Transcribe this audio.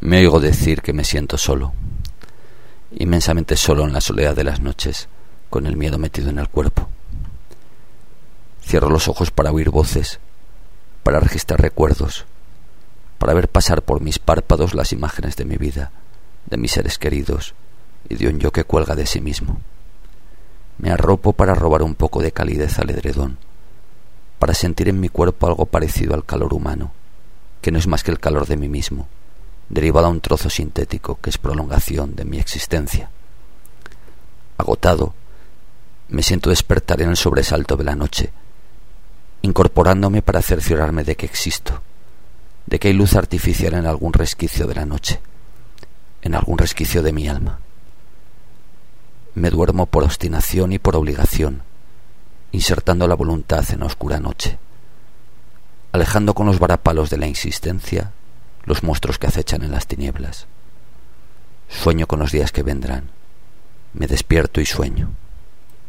Me oigo decir que me siento solo, inmensamente solo en la soledad de las noches, con el miedo metido en el cuerpo. Cierro los ojos para oír voces, para registrar recuerdos, para ver pasar por mis párpados las imágenes de mi vida, de mis seres queridos y de un yo que cuelga de sí mismo. Me arropo para robar un poco de calidez al edredón, para sentir en mi cuerpo algo parecido al calor humano, que no es más que el calor de mí mismo derivado a un trozo sintético que es prolongación de mi existencia. Agotado, me siento despertar en el sobresalto de la noche, incorporándome para cerciorarme de que existo, de que hay luz artificial en algún resquicio de la noche, en algún resquicio de mi alma. Me duermo por obstinación y por obligación, insertando la voluntad en la oscura noche, alejando con los varapalos de la insistencia los monstruos que acechan en las tinieblas. Sueño con los días que vendrán. Me despierto y sueño.